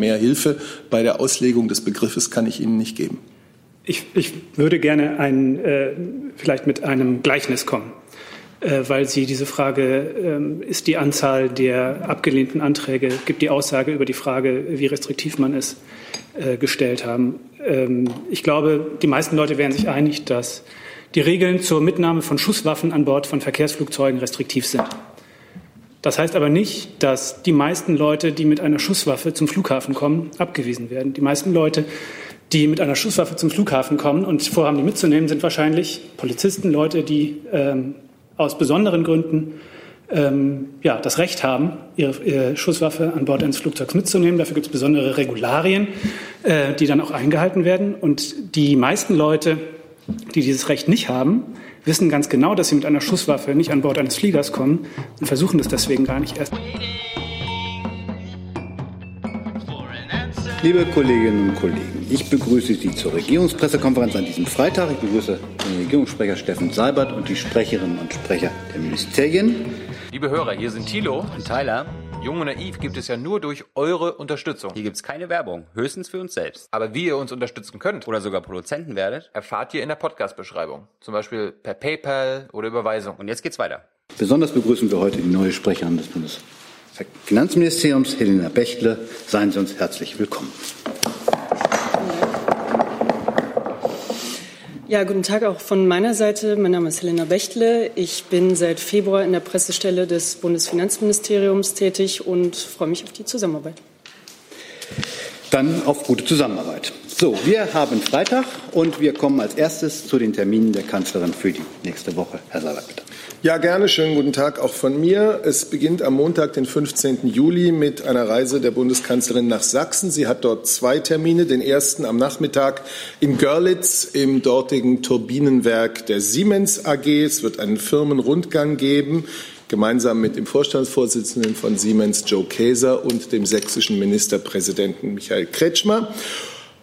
mehr Hilfe bei der Auslegung des Begriffes kann ich Ihnen nicht geben. Ich, ich würde gerne ein, äh, vielleicht mit einem Gleichnis kommen, äh, weil Sie diese Frage, äh, ist die Anzahl der abgelehnten Anträge, gibt die Aussage über die Frage, wie restriktiv man ist, äh, gestellt haben. Ähm, ich glaube, die meisten Leute wären sich einig, dass die Regeln zur Mitnahme von Schusswaffen an Bord von Verkehrsflugzeugen restriktiv sind. Das heißt aber nicht, dass die meisten Leute, die mit einer Schusswaffe zum Flughafen kommen, abgewiesen werden. Die meisten Leute, die mit einer Schusswaffe zum Flughafen kommen und vorhaben, die mitzunehmen, sind wahrscheinlich Polizisten, Leute, die ähm, aus besonderen Gründen ähm, ja, das Recht haben, ihre, ihre, Schusswaffe an Bord eines Flugzeugs mitzunehmen. Dafür gibt es besondere Regularien, äh, die dann auch eingehalten werden. Und die meisten Leute, die dieses Recht nicht haben, wissen ganz genau, dass sie mit einer Schusswaffe nicht an Bord eines Fliegers kommen und versuchen das deswegen gar nicht erst. Liebe Kolleginnen und Kollegen, ich begrüße Sie zur Regierungspressekonferenz an diesem Freitag. Ich begrüße den Regierungssprecher Steffen Seibert und die Sprecherinnen und Sprecher der Ministerien. Liebe Hörer, hier sind Thilo und Tyler. Jung und Naiv gibt es ja nur durch eure Unterstützung. Hier gibt es keine Werbung, höchstens für uns selbst. Aber wie ihr uns unterstützen könnt oder sogar Produzenten werdet, erfahrt ihr in der Podcast-Beschreibung. Zum Beispiel per PayPal oder Überweisung. Und jetzt geht's weiter. Besonders begrüßen wir heute die neue Sprecherin des Bundesfinanzministeriums, Helena Bechtle. Seien Sie uns herzlich willkommen. Ja, guten Tag auch von meiner Seite. Mein Name ist Helena Bechtle. Ich bin seit Februar in der Pressestelle des Bundesfinanzministeriums tätig und freue mich auf die Zusammenarbeit. Dann auf gute Zusammenarbeit. So, wir haben Freitag und wir kommen als erstes zu den Terminen der Kanzlerin für die nächste Woche. Herr Salat, bitte. Ja, gerne. Schönen guten Tag auch von mir. Es beginnt am Montag, den 15. Juli, mit einer Reise der Bundeskanzlerin nach Sachsen. Sie hat dort zwei Termine. Den ersten am Nachmittag in Görlitz im dortigen Turbinenwerk der Siemens AG. Es wird einen Firmenrundgang geben gemeinsam mit dem Vorstandsvorsitzenden von Siemens, Joe Käser, und dem sächsischen Ministerpräsidenten Michael Kretschmer.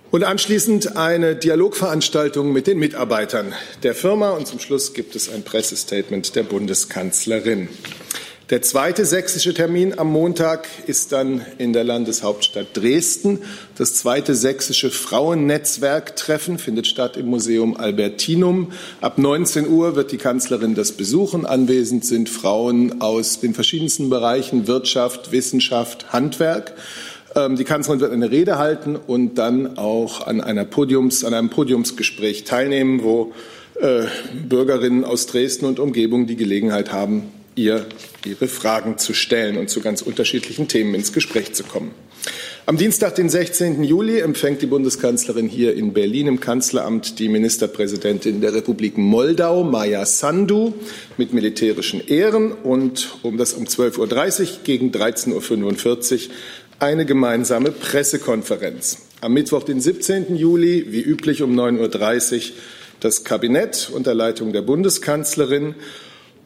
Und anschließend eine Dialogveranstaltung mit den Mitarbeitern der Firma. Und zum Schluss gibt es ein Pressestatement der Bundeskanzlerin. Der zweite sächsische Termin am Montag ist dann in der Landeshauptstadt Dresden. Das zweite sächsische Frauennetzwerktreffen findet statt im Museum Albertinum. Ab 19 Uhr wird die Kanzlerin das besuchen. Anwesend sind Frauen aus den verschiedensten Bereichen Wirtschaft, Wissenschaft, Handwerk. Ähm, die Kanzlerin wird eine Rede halten und dann auch an, einer Podiums, an einem Podiumsgespräch teilnehmen, wo äh, Bürgerinnen aus Dresden und Umgebung die Gelegenheit haben, ihr ihre Fragen zu stellen und zu ganz unterschiedlichen Themen ins Gespräch zu kommen. Am Dienstag, den 16. Juli, empfängt die Bundeskanzlerin hier in Berlin im Kanzleramt die Ministerpräsidentin der Republik Moldau, Maja Sandu, mit militärischen Ehren und um das um 12.30 Uhr gegen 13.45 Uhr eine gemeinsame Pressekonferenz. Am Mittwoch, den 17. Juli, wie üblich um 9.30 Uhr, das Kabinett unter Leitung der Bundeskanzlerin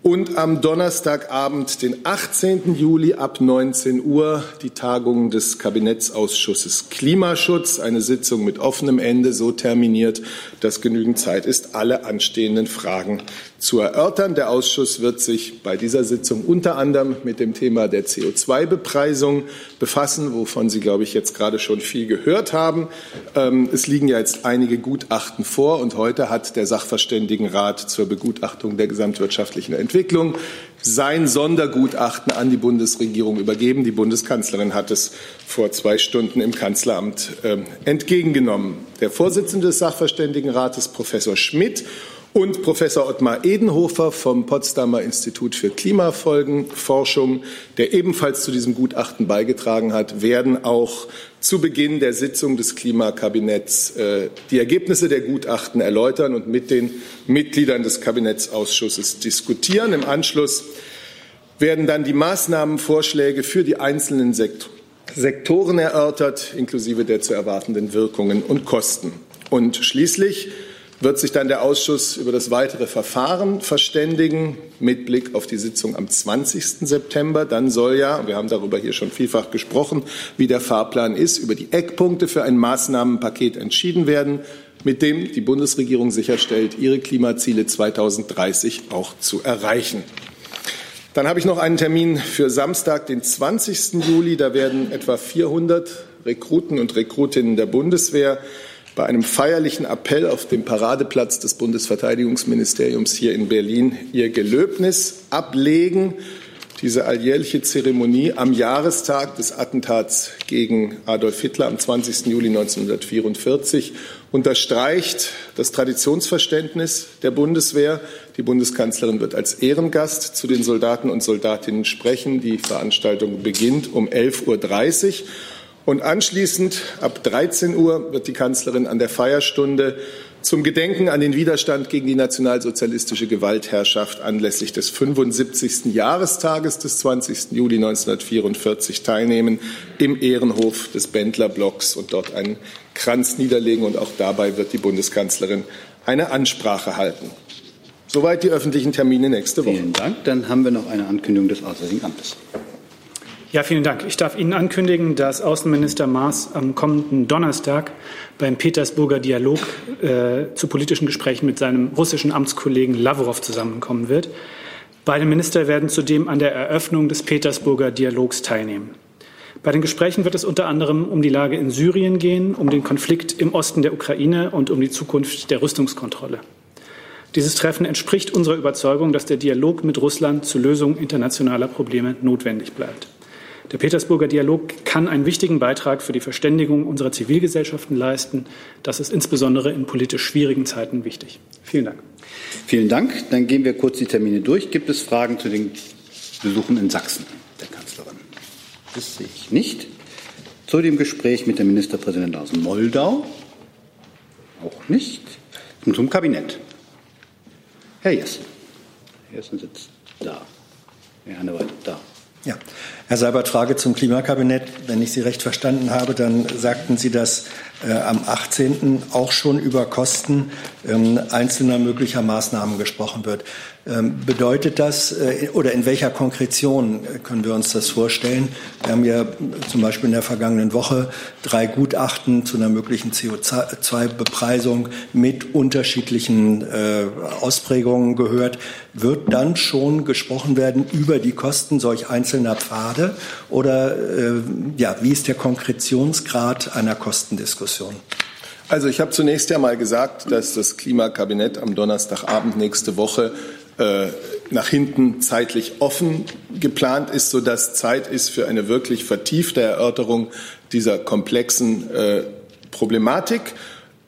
und am Donnerstagabend, den 18. Juli ab 19 Uhr, die Tagung des Kabinettsausschusses Klimaschutz, eine Sitzung mit offenem Ende, so terminiert, dass genügend Zeit ist, alle anstehenden Fragen zu erörtern. Der Ausschuss wird sich bei dieser Sitzung unter anderem mit dem Thema der CO2-Bepreisung befassen, wovon Sie, glaube ich, jetzt gerade schon viel gehört haben. Ähm, es liegen ja jetzt einige Gutachten vor und heute hat der Sachverständigenrat zur Begutachtung der gesamtwirtschaftlichen Entwicklung sein Sondergutachten an die Bundesregierung übergeben. Die Bundeskanzlerin hat es vor zwei Stunden im Kanzleramt äh, entgegengenommen. Der Vorsitzende des Sachverständigenrates, Professor Schmidt, und Professor Ottmar Edenhofer vom Potsdamer Institut für Klimafolgenforschung, der ebenfalls zu diesem Gutachten beigetragen hat, werden auch zu Beginn der Sitzung des Klimakabinetts äh, die Ergebnisse der Gutachten erläutern und mit den Mitgliedern des Kabinettsausschusses diskutieren. Im Anschluss werden dann die Maßnahmenvorschläge für die einzelnen Sektoren erörtert, inklusive der zu erwartenden Wirkungen und Kosten. Und schließlich wird sich dann der Ausschuss über das weitere Verfahren verständigen mit Blick auf die Sitzung am 20. September. Dann soll ja, wir haben darüber hier schon vielfach gesprochen, wie der Fahrplan ist, über die Eckpunkte für ein Maßnahmenpaket entschieden werden, mit dem die Bundesregierung sicherstellt, ihre Klimaziele 2030 auch zu erreichen. Dann habe ich noch einen Termin für Samstag, den 20. Juli. Da werden etwa 400 Rekruten und Rekrutinnen der Bundeswehr bei einem feierlichen Appell auf dem Paradeplatz des Bundesverteidigungsministeriums hier in Berlin ihr Gelöbnis ablegen. Diese alljährliche Zeremonie am Jahrestag des Attentats gegen Adolf Hitler am 20. Juli 1944 unterstreicht das Traditionsverständnis der Bundeswehr. Die Bundeskanzlerin wird als Ehrengast zu den Soldaten und Soldatinnen sprechen. Die Veranstaltung beginnt um 11.30 Uhr. Und anschließend ab 13 Uhr wird die Kanzlerin an der Feierstunde zum Gedenken an den Widerstand gegen die nationalsozialistische Gewaltherrschaft anlässlich des 75. Jahrestages des 20. Juli 1944 teilnehmen im Ehrenhof des Bendlerblocks und dort einen Kranz niederlegen. Und auch dabei wird die Bundeskanzlerin eine Ansprache halten. Soweit die öffentlichen Termine nächste Woche. Vielen Dank. Dann haben wir noch eine Ankündigung des Auswärtigen Amtes. Ja, vielen Dank. Ich darf Ihnen ankündigen, dass Außenminister Maas am kommenden Donnerstag beim Petersburger Dialog äh, zu politischen Gesprächen mit seinem russischen Amtskollegen Lavrov zusammenkommen wird. Beide Minister werden zudem an der Eröffnung des Petersburger Dialogs teilnehmen. Bei den Gesprächen wird es unter anderem um die Lage in Syrien gehen, um den Konflikt im Osten der Ukraine und um die Zukunft der Rüstungskontrolle. Dieses Treffen entspricht unserer Überzeugung, dass der Dialog mit Russland zur Lösung internationaler Probleme notwendig bleibt. Der Petersburger Dialog kann einen wichtigen Beitrag für die Verständigung unserer Zivilgesellschaften leisten. Das ist insbesondere in politisch schwierigen Zeiten wichtig. Vielen Dank. Vielen Dank. Dann gehen wir kurz die Termine durch. Gibt es Fragen zu den Besuchen in Sachsen der Kanzlerin? Das sehe ich nicht. Zu dem Gespräch mit dem Ministerpräsidenten aus Moldau? Auch nicht. Und zum Kabinett. Herr Jessen. Herr Jessen sitzt da. Herr Hannewald, da. Ja, Herr Seibert, Frage zum Klimakabinett. Wenn ich Sie recht verstanden habe, dann sagten Sie, dass äh, am 18. auch schon über Kosten ähm, einzelner möglicher Maßnahmen gesprochen wird. Ähm, bedeutet das äh, oder in welcher Konkretion äh, können wir uns das vorstellen? Wir haben ja zum Beispiel in der vergangenen Woche drei Gutachten zu einer möglichen CO2-Bepreisung mit unterschiedlichen äh, Ausprägungen gehört. Wird dann schon gesprochen werden über die Kosten solch einzelner Pfade oder ja, wie ist der Konkretionsgrad einer Kostendiskussion? Also ich habe zunächst ja mal gesagt, dass das Klimakabinett am Donnerstagabend nächste Woche äh, nach hinten zeitlich offen geplant ist, sodass Zeit ist für eine wirklich vertiefte Erörterung dieser komplexen äh, Problematik.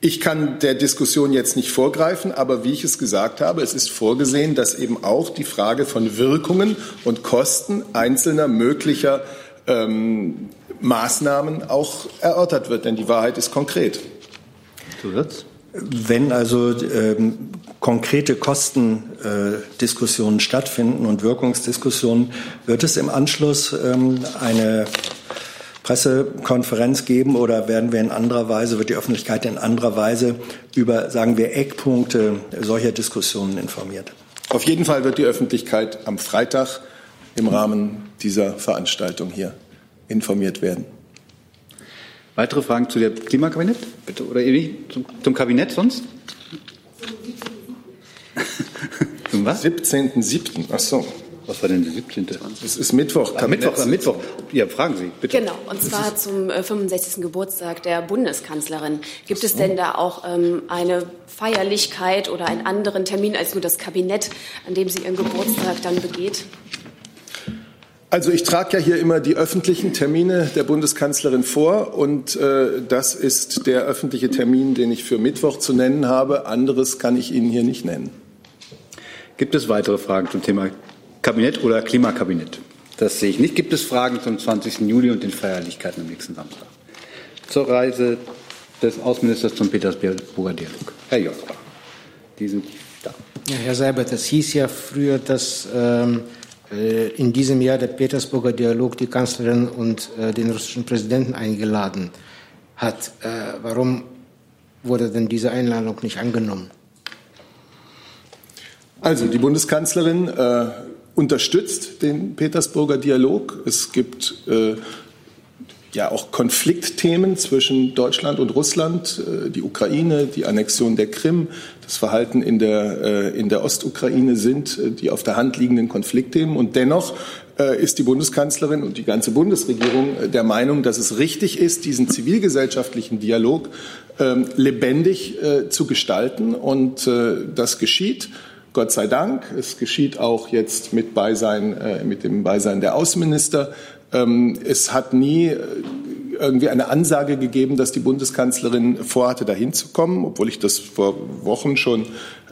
Ich kann der Diskussion jetzt nicht vorgreifen, aber wie ich es gesagt habe, es ist vorgesehen, dass eben auch die Frage von Wirkungen und Kosten einzelner möglicher ähm, Maßnahmen auch erörtert wird, denn die Wahrheit ist konkret. Zusatz? Wenn also ähm, konkrete Kostendiskussionen äh, stattfinden und Wirkungsdiskussionen, wird es im Anschluss ähm, eine Pressekonferenz geben oder werden wir in anderer Weise, wird die Öffentlichkeit in anderer Weise über, sagen wir, Eckpunkte solcher Diskussionen informiert? Auf jeden Fall wird die Öffentlichkeit am Freitag im Rahmen dieser Veranstaltung hier informiert werden. Weitere Fragen zu dem Klimakabinett? Bitte, oder zum, zum Kabinett sonst? zum was? 17.07. Ach so. Was war denn der 17.? Es ist Mittwoch. Ah, Mittwoch, ah, Mittwoch. Ja, fragen Sie, bitte. Genau, und zwar zum äh, 65. Geburtstag der Bundeskanzlerin. Gibt so. es denn da auch ähm, eine Feierlichkeit oder einen anderen Termin als nur das Kabinett, an dem sie ihren Geburtstag dann begeht? Also ich trage ja hier immer die öffentlichen Termine der Bundeskanzlerin vor und äh, das ist der öffentliche Termin, den ich für Mittwoch zu nennen habe. Anderes kann ich Ihnen hier nicht nennen. Gibt es weitere Fragen zum Thema Kabinett oder Klimakabinett? Das sehe ich nicht. Gibt es Fragen zum 20. Juli und den Feierlichkeiten am nächsten Samstag? Zur Reise des Außenministers zum Petersburger Dialog. Herr Jospa, die sind da. Ja, Herr Seibert, es hieß ja früher, dass ähm, äh, in diesem Jahr der Petersburger Dialog die Kanzlerin und äh, den russischen Präsidenten eingeladen hat. Äh, warum wurde denn diese Einladung nicht angenommen? Also die Bundeskanzlerin äh, unterstützt den Petersburger Dialog. Es gibt äh, ja auch Konfliktthemen zwischen Deutschland und Russland, äh, die Ukraine, die Annexion der Krim, das Verhalten in der, äh, in der Ostukraine sind äh, die auf der Hand liegenden Konfliktthemen. Und dennoch ist die Bundeskanzlerin und die ganze Bundesregierung der Meinung, dass es richtig ist, diesen zivilgesellschaftlichen Dialog ähm, lebendig zu gestalten. Und das geschieht. Gott sei Dank. Es geschieht auch jetzt mit, Beisein, mit dem Beisein der Außenminister. Ähm, es hat nie äh, irgendwie eine Ansage gegeben, dass die Bundeskanzlerin vorhatte, dahin zu kommen, obwohl ich das vor Wochen schon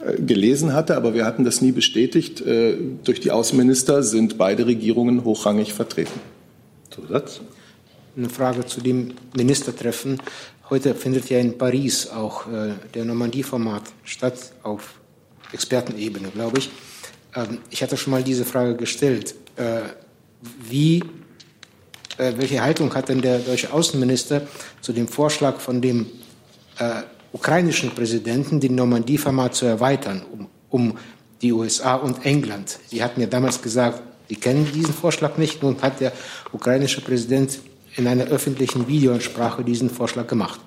äh, gelesen hatte, aber wir hatten das nie bestätigt. Äh, durch die Außenminister sind beide Regierungen hochrangig vertreten. Zusatz? Eine Frage zu dem Ministertreffen. Heute findet ja in Paris auch der Normandie-Format statt, auf Expertenebene, glaube ich. Ähm, ich hatte schon mal diese Frage gestellt. Wie äh, welche Haltung hat denn der deutsche Außenminister zu dem Vorschlag von dem äh, ukrainischen Präsidenten, den Normandie-Format zu erweitern, um, um die USA und England? Sie hatten ja damals gesagt, Sie kennen diesen Vorschlag nicht. Nun hat der ukrainische Präsident in einer öffentlichen Videoansprache diesen Vorschlag gemacht.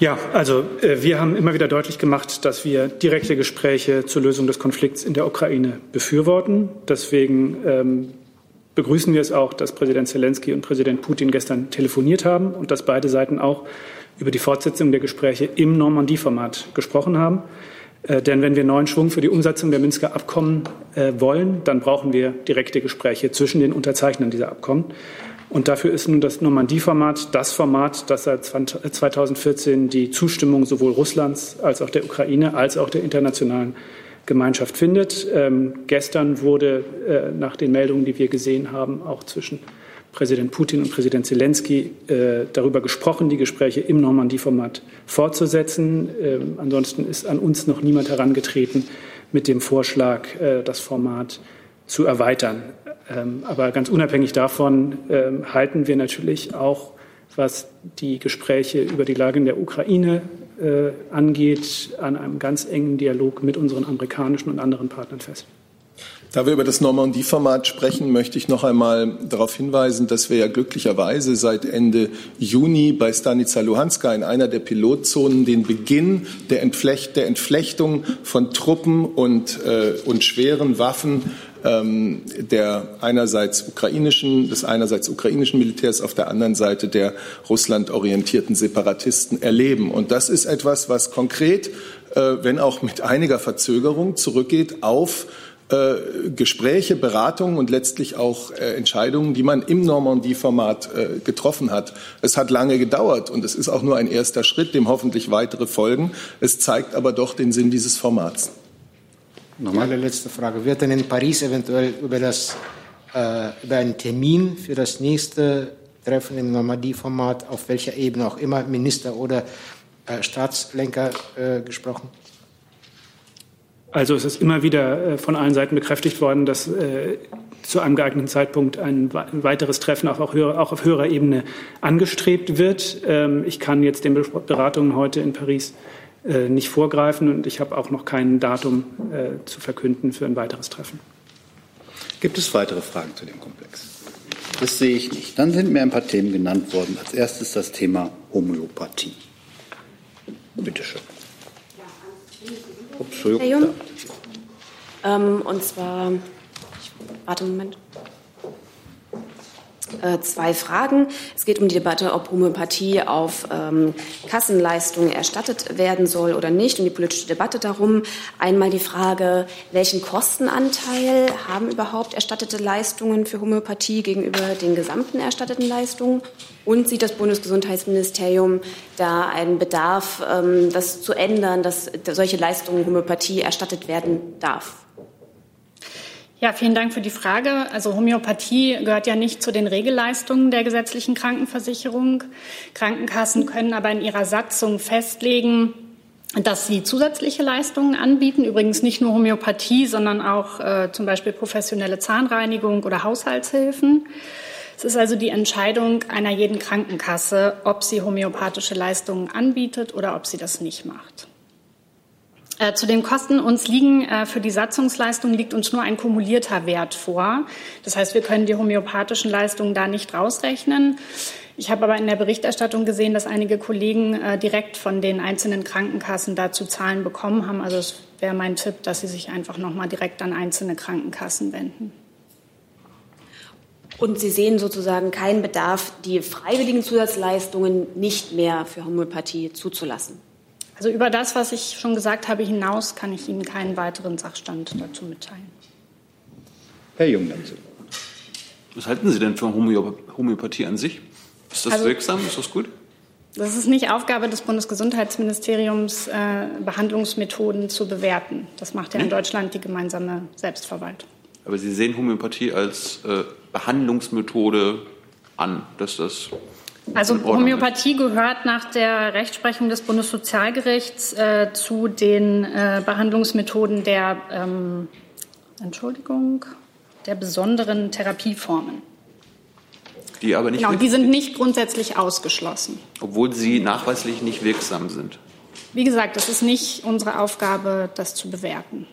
Ja, also äh, wir haben immer wieder deutlich gemacht, dass wir direkte Gespräche zur Lösung des Konflikts in der Ukraine befürworten. Deswegen ähm, begrüßen wir es auch, dass Präsident Zelensky und Präsident Putin gestern telefoniert haben und dass beide Seiten auch über die Fortsetzung der Gespräche im Normandie-Format gesprochen haben. Äh, denn wenn wir neuen Schwung für die Umsetzung der Minsker Abkommen äh, wollen, dann brauchen wir direkte Gespräche zwischen den Unterzeichnern dieser Abkommen. Und dafür ist nun das Normandie-Format das Format, das seit 2014 die Zustimmung sowohl Russlands als auch der Ukraine als auch der internationalen Gemeinschaft findet. Ähm, gestern wurde äh, nach den Meldungen, die wir gesehen haben, auch zwischen Präsident Putin und Präsident Zelensky äh, darüber gesprochen, die Gespräche im Normandie-Format fortzusetzen. Ähm, ansonsten ist an uns noch niemand herangetreten mit dem Vorschlag, äh, das Format zu erweitern. Ähm, aber ganz unabhängig davon ähm, halten wir natürlich auch, was die Gespräche über die Lage in der Ukraine äh, angeht, an einem ganz engen Dialog mit unseren amerikanischen und anderen Partnern fest. Da wir über das Normandie-Format sprechen, möchte ich noch einmal darauf hinweisen, dass wir ja glücklicherweise seit Ende Juni bei Stanica Luhanska in einer der Pilotzonen den Beginn der, Entflecht, der Entflechtung von Truppen und, äh, und schweren Waffen ähm, der einerseits ukrainischen, des einerseits ukrainischen Militärs, auf der anderen Seite der Russland orientierten Separatisten erleben. Und das ist etwas, was konkret, äh, wenn auch mit einiger Verzögerung, zurückgeht auf äh, Gespräche, Beratungen und letztlich auch äh, Entscheidungen, die man im Normandie-Format äh, getroffen hat. Es hat lange gedauert und es ist auch nur ein erster Schritt, dem hoffentlich weitere folgen. Es zeigt aber doch den Sinn dieses Formats. Nochmal eine letzte Frage. Wird denn in Paris eventuell über, das, äh, über einen Termin für das nächste Treffen im Normandie-Format, auf welcher Ebene auch immer, Minister oder äh, Staatslenker äh, gesprochen? Also es ist immer wieder äh, von allen Seiten bekräftigt worden, dass äh, zu einem geeigneten Zeitpunkt ein weiteres Treffen auch, auf höherer Ebene angestrebt wird. Ähm, ich kann jetzt den Beratungen heute in Paris äh, nicht vorgreifen und ich habe auch noch kein Datum zu verkünden für ein weiteres Treffen. Gibt es weitere Fragen zu dem Komplex? Das sehe ich nicht. Dann sind mir ein paar Themen genannt worden. Als erstes das Thema Homöopathie. Bitte schön. Ups, Entschuldigung. Ähm, und zwar, ich, warte einen Moment. Äh, zwei Fragen. Es geht um die Debatte, ob Homöopathie auf ähm, Kassenleistungen erstattet werden soll oder nicht, um die politische Debatte darum. Einmal die Frage, welchen Kostenanteil haben überhaupt erstattete Leistungen für Homöopathie gegenüber den gesamten erstatteten Leistungen? Und sieht das Bundesgesundheitsministerium da einen Bedarf, ähm, das zu ändern, dass solche Leistungen Homöopathie erstattet werden darf? Ja, vielen Dank für die Frage. Also Homöopathie gehört ja nicht zu den Regelleistungen der gesetzlichen Krankenversicherung. Krankenkassen können aber in ihrer Satzung festlegen, dass sie zusätzliche Leistungen anbieten. Übrigens nicht nur Homöopathie, sondern auch äh, zum Beispiel professionelle Zahnreinigung oder Haushaltshilfen. Es ist also die Entscheidung einer jeden Krankenkasse, ob sie homöopathische Leistungen anbietet oder ob sie das nicht macht. Äh, zu den Kosten uns liegen äh, für die Satzungsleistung liegt uns nur ein kumulierter Wert vor. Das heißt, wir können die homöopathischen Leistungen da nicht rausrechnen. Ich habe aber in der Berichterstattung gesehen, dass einige Kollegen äh, direkt von den einzelnen Krankenkassen dazu Zahlen bekommen haben. Also es wäre mein Tipp, dass Sie sich einfach noch mal direkt an einzelne Krankenkassen wenden. Und Sie sehen sozusagen keinen Bedarf, die freiwilligen Zusatzleistungen nicht mehr für Homöopathie zuzulassen. Also über das, was ich schon gesagt habe, hinaus kann ich Ihnen keinen weiteren Sachstand dazu mitteilen. Herr Jung dazu. Was halten Sie denn von Homöopathie an sich? Ist das also, wirksam? Ist das gut? Das ist nicht Aufgabe des Bundesgesundheitsministeriums, äh, Behandlungsmethoden zu bewerten. Das macht ja in Deutschland die gemeinsame Selbstverwaltung. Aber Sie sehen Homöopathie als äh, Behandlungsmethode an, dass das also Homöopathie gehört nach der Rechtsprechung des Bundessozialgerichts äh, zu den äh, Behandlungsmethoden der ähm, Entschuldigung der besonderen Therapieformen. Die aber nicht genau, die sind nicht grundsätzlich ausgeschlossen. Obwohl sie nachweislich nicht wirksam sind. Wie gesagt, es ist nicht unsere Aufgabe, das zu bewerten.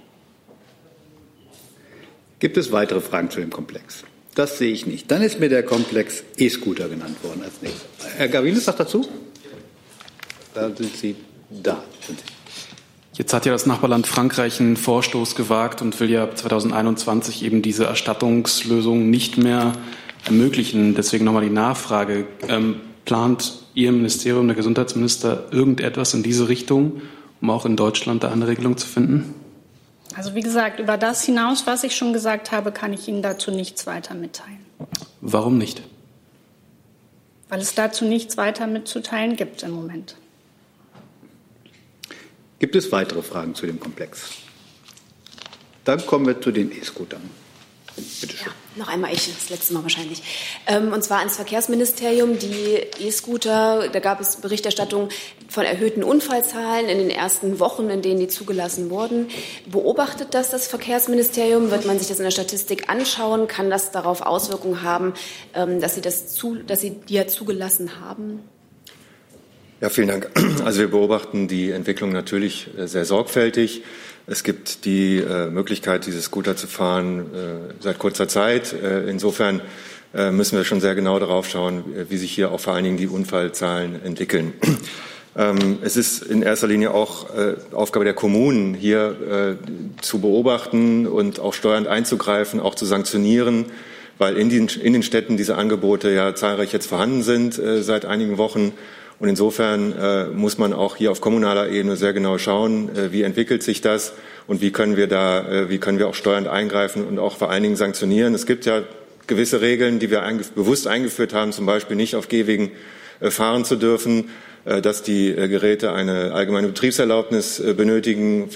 Gibt es weitere Fragen zu dem Komplex? Das sehe ich nicht. Dann ist mir der Komplex E-Scooter genannt worden als nächstes. Herr Gavilis sagt dazu? Da sind Sie da. Jetzt hat ja das Nachbarland Frankreich einen Vorstoß gewagt und will ja 2021 eben diese Erstattungslösung nicht mehr ermöglichen. Deswegen nochmal die Nachfrage. Ähm, plant Ihr Ministerium, der Gesundheitsminister, irgendetwas in diese Richtung, um auch in Deutschland da eine Regelung zu finden? Also wie gesagt, über das hinaus, was ich schon gesagt habe, kann ich Ihnen dazu nichts weiter mitteilen. Warum nicht? Weil es dazu nichts weiter mitzuteilen gibt im Moment. Gibt es weitere Fragen zu dem Komplex? Dann kommen wir zu den E-Scootern. Bitte schön. Ja, noch einmal ich, das letzte Mal wahrscheinlich. Ähm, und zwar ans Verkehrsministerium. Die E-Scooter, da gab es Berichterstattung von erhöhten Unfallzahlen in den ersten Wochen, in denen die zugelassen wurden. Beobachtet das das Verkehrsministerium? Wird man sich das in der Statistik anschauen? Kann das darauf Auswirkungen haben, ähm, dass Sie, das zu, dass Sie die ja zugelassen haben? Ja, vielen Dank. Also wir beobachten die Entwicklung natürlich äh, sehr sorgfältig. Es gibt die äh, Möglichkeit, dieses Scooter zu fahren äh, seit kurzer Zeit. Insofern müssen wir schon sehr genau darauf schauen, wie sich hier auch vor allen Dingen die Unfallzahlen entwickeln. Ähm, es ist in erster Linie auch äh, Aufgabe der Kommunen, hier zu beobachten und auch steuernd einzugreifen, auch zu sanktionieren, weil in den, Städten diese Angebote ja zahlreich jetzt vorhanden sind seit einigen Wochen und insofern äh, muss man auch hier auf kommunaler Ebene sehr genau schauen, äh, wie entwickelt sich das und wie können wir da, äh, wie können wir auch steuernd eingreifen und auch vor allen Dingen sanktionieren. Es gibt ja gewisse Regeln, die wir bewusst eingeführt haben, zum Beispiel nicht auf Gehwegen äh, fahren zu dürfen, äh, dass die äh, Geräte eine allgemeine Betriebserlaubnis benötigen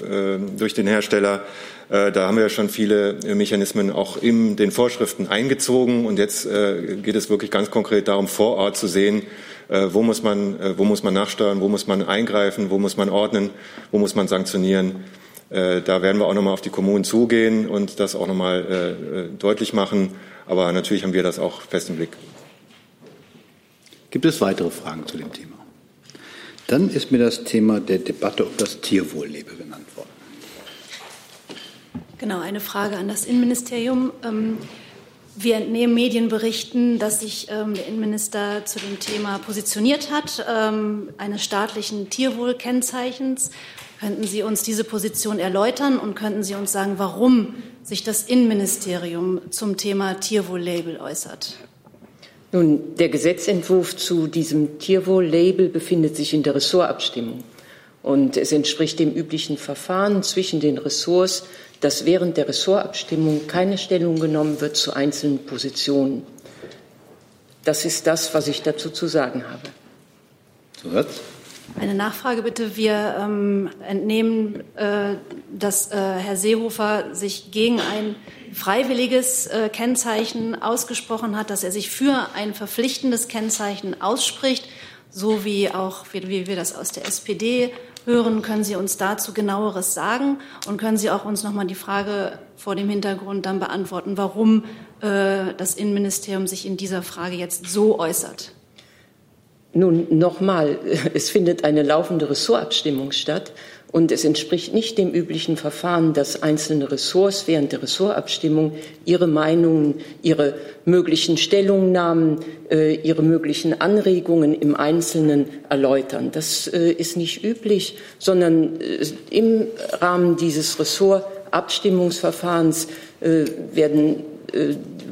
durch den Hersteller. Da haben wir ja schon viele Mechanismen auch in den Vorschriften eingezogen. Und jetzt geht es wirklich ganz konkret darum, vor Ort zu sehen, äh, wo, muss man, äh, wo muss man nachsteuern, wo muss man eingreifen, wo muss man ordnen, wo muss man sanktionieren. Äh, da werden wir auch nochmal auf die Kommunen zugehen und das auch nochmal deutlich machen. Aber natürlich haben wir das auch fest im Blick. Gibt es weitere Fragen zu dem Thema? Dann ist mir das Thema der Debatte um das Tierwohllebe genannt worden. Genau, eine Frage an das Innenministerium. Ähm, wir entnehmen Medienberichten, dass sich ähm, der Innenminister zu dem Thema positioniert hat, ähm, eines staatlichen Tierwohlkennzeichens. Könnten Sie uns diese Position erläutern und könnten Sie uns sagen, warum sich das Innenministerium zum Thema Tierwohl-Label äußert? Nun, der Gesetzentwurf zu diesem Tierwohl-Label befindet sich in der Ressortabstimmung. Und es entspricht dem üblichen Verfahren zwischen den Ressorts, dass während der Ressortabstimmung keine Stellung genommen wird zu einzelnen Positionen. Das ist das, was ich dazu zu sagen habe. Zusatz? Eine Nachfrage bitte. Wir ähm, entnehmen, äh, dass äh, Herr Seehofer sich gegen ein freiwilliges äh, Kennzeichen ausgesprochen hat, dass er sich für ein verpflichtendes Kennzeichen ausspricht, so wie auch wie, wie wir das aus der SPD hören. Können Sie uns dazu genaueres sagen? Und können Sie auch uns noch mal die Frage vor dem Hintergrund dann beantworten, warum äh, das Innenministerium sich in dieser Frage jetzt so äußert? Nun, nochmal, es findet eine laufende Ressortabstimmung statt. Und es entspricht nicht dem üblichen Verfahren, dass einzelne Ressorts während der Ressortabstimmung ihre Meinungen, ihre möglichen Stellungnahmen, äh, ihre möglichen Anregungen im Einzelnen erläutern. Das äh, ist nicht üblich, sondern äh, im Rahmen dieses Ressortabstimmungsverfahrens werden,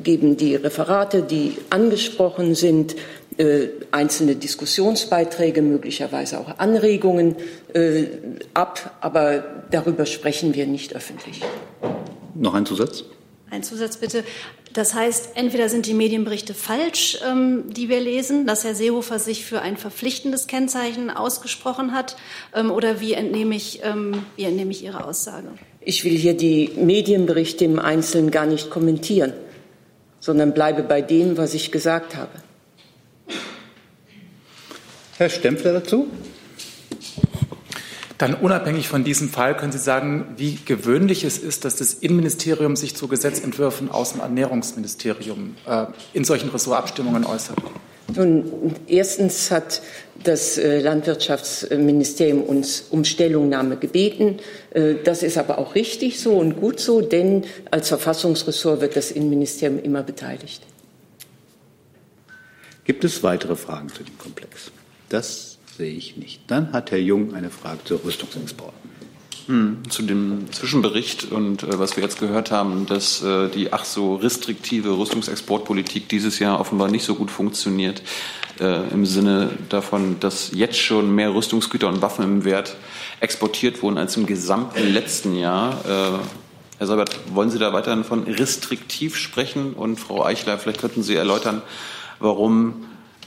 geben die Referate, die angesprochen sind, äh, einzelne Diskussionsbeiträge, möglicherweise auch Anregungen äh, ab, aber darüber sprechen wir nicht öffentlich. Noch ein Zusatz? Ein Zusatz bitte. Das heißt, entweder sind die Medienberichte falsch, ähm, die wir lesen, dass Herr Seehofer sich für ein verpflichtendes Kennzeichen ausgesprochen hat, ähm, oder wie entnehme, ich, ähm, wie entnehme ich Ihre Aussage? Ich will hier die Medienberichte im Einzelnen gar nicht kommentieren, sondern bleibe bei dem, was ich gesagt habe. Herr Stempfler dazu? Dann unabhängig von diesem Fall können Sie sagen, wie gewöhnlich es ist, dass das Innenministerium sich zu Gesetzentwürfen aus dem Ernährungsministerium äh, in solchen Ressortabstimmungen äußert. Nun, erstens hat das äh, Landwirtschaftsministerium uns um Stellungnahme gebeten. Äh, das ist aber auch richtig so und gut so, denn als Verfassungsressort wird das Innenministerium immer beteiligt. Gibt es weitere Fragen zu dem Komplex? Das sehe ich nicht. Dann hat Herr Jung eine Frage zu Rüstungsexporten. Hm, zu dem Zwischenbericht und äh, was wir jetzt gehört haben, dass äh, die ach so restriktive Rüstungsexportpolitik dieses Jahr offenbar nicht so gut funktioniert, äh, im Sinne davon, dass jetzt schon mehr Rüstungsgüter und Waffen im Wert exportiert wurden als im gesamten letzten Jahr. Äh, Herr Seibert, wollen Sie da weiterhin von restriktiv sprechen? Und Frau Eichler, vielleicht könnten Sie erläutern, warum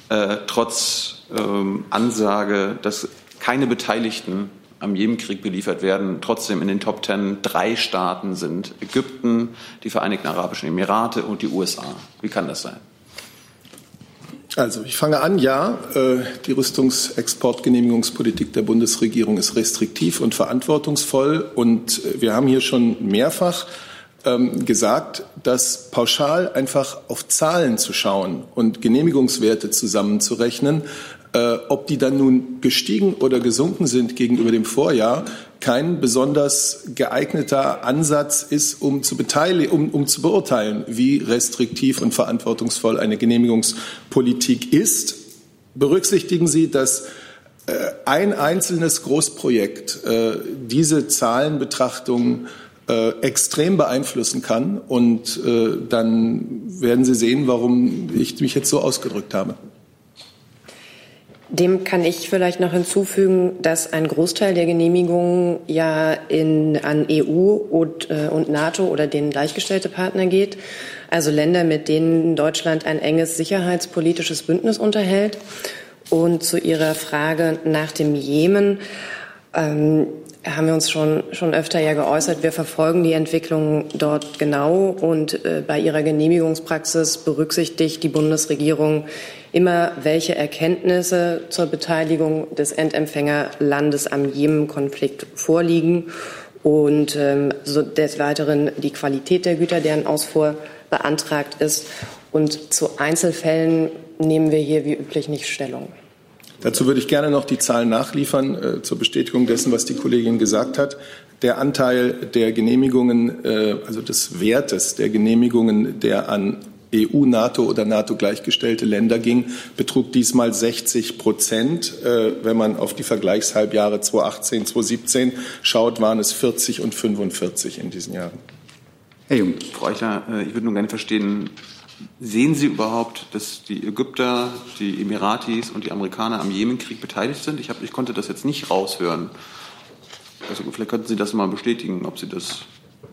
äh, trotz ähm, Ansage, dass keine Beteiligten am Jemenkrieg beliefert werden, trotzdem in den Top Ten drei Staaten sind. Ägypten, die Vereinigten Arabischen Emirate und die USA. Wie kann das sein? Also ich fange an, ja, äh, die Rüstungsexportgenehmigungspolitik der Bundesregierung ist restriktiv und verantwortungsvoll. Und äh, wir haben hier schon mehrfach ähm, gesagt, dass pauschal einfach auf Zahlen zu schauen und Genehmigungswerte zusammenzurechnen äh, ob die dann nun gestiegen oder gesunken sind gegenüber dem Vorjahr, kein besonders geeigneter Ansatz ist, um zu, um, um zu beurteilen, wie restriktiv und verantwortungsvoll eine Genehmigungspolitik ist. Berücksichtigen Sie, dass äh, ein einzelnes Großprojekt äh, diese Zahlenbetrachtung äh, extrem beeinflussen kann. Und äh, dann werden Sie sehen, warum ich mich jetzt so ausgedrückt habe. Dem kann ich vielleicht noch hinzufügen, dass ein Großteil der Genehmigungen ja in, an EU und, äh, und NATO oder den gleichgestellte Partner geht, also Länder, mit denen Deutschland ein enges sicherheitspolitisches Bündnis unterhält. Und zu Ihrer Frage nach dem Jemen. Ähm, haben wir uns schon, schon öfter ja geäußert. Wir verfolgen die Entwicklung dort genau und äh, bei ihrer Genehmigungspraxis berücksichtigt die Bundesregierung immer, welche Erkenntnisse zur Beteiligung des Endempfängerlandes am Jemen-Konflikt vorliegen und ähm, so des Weiteren die Qualität der Güter, deren Ausfuhr beantragt ist. Und zu Einzelfällen nehmen wir hier wie üblich nicht Stellung. Dazu würde ich gerne noch die Zahlen nachliefern äh, zur Bestätigung dessen, was die Kollegin gesagt hat. Der Anteil der Genehmigungen, äh, also des Wertes der Genehmigungen, der an EU, NATO oder NATO gleichgestellte Länder ging, betrug diesmal 60 Prozent. Äh, wenn man auf die Vergleichshalbjahre 2018, 2017 schaut, waren es 40 und 45 in diesen Jahren. Herr Jung. Frau Eichler, äh, ich würde nur gerne verstehen, Sehen Sie überhaupt, dass die Ägypter, die Emiratis und die Amerikaner am Jemenkrieg beteiligt sind? Ich, hab, ich konnte das jetzt nicht raushören. Also vielleicht könnten Sie das mal bestätigen, ob Sie das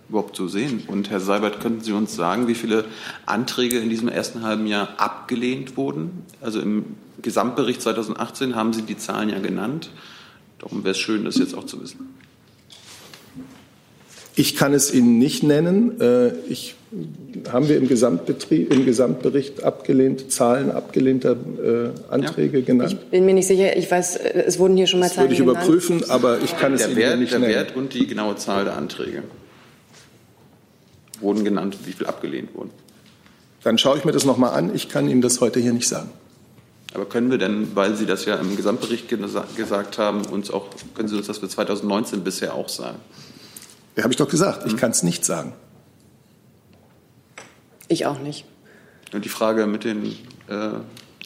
überhaupt so sehen. Und Herr Seibert, könnten Sie uns sagen, wie viele Anträge in diesem ersten halben Jahr abgelehnt wurden? Also im Gesamtbericht 2018 haben Sie die Zahlen ja genannt. Darum wäre es schön, das jetzt auch zu wissen. Ich kann es Ihnen nicht nennen. Äh, ich, haben wir im, Gesamtbetrieb, im Gesamtbericht abgelehnt, Zahlen abgelehnter äh, Anträge ja. genannt? Ich bin mir nicht sicher. Ich weiß, äh, es wurden hier schon mal das Zahlen würde ich genannt. überprüfen, aber ich kann es der Ihnen Wert, nicht der nennen. Der Wert und die genaue Zahl der Anträge wurden genannt, wie viel abgelehnt wurden. Dann schaue ich mir das nochmal an. Ich kann Ihnen das heute hier nicht sagen. Aber können wir denn, weil Sie das ja im Gesamtbericht gesagt haben, uns auch, können Sie uns das für 2019 bisher auch sagen? Ja, habe ich doch gesagt. Ich kann es nicht sagen. Ich auch nicht. Und die Frage mit den, äh,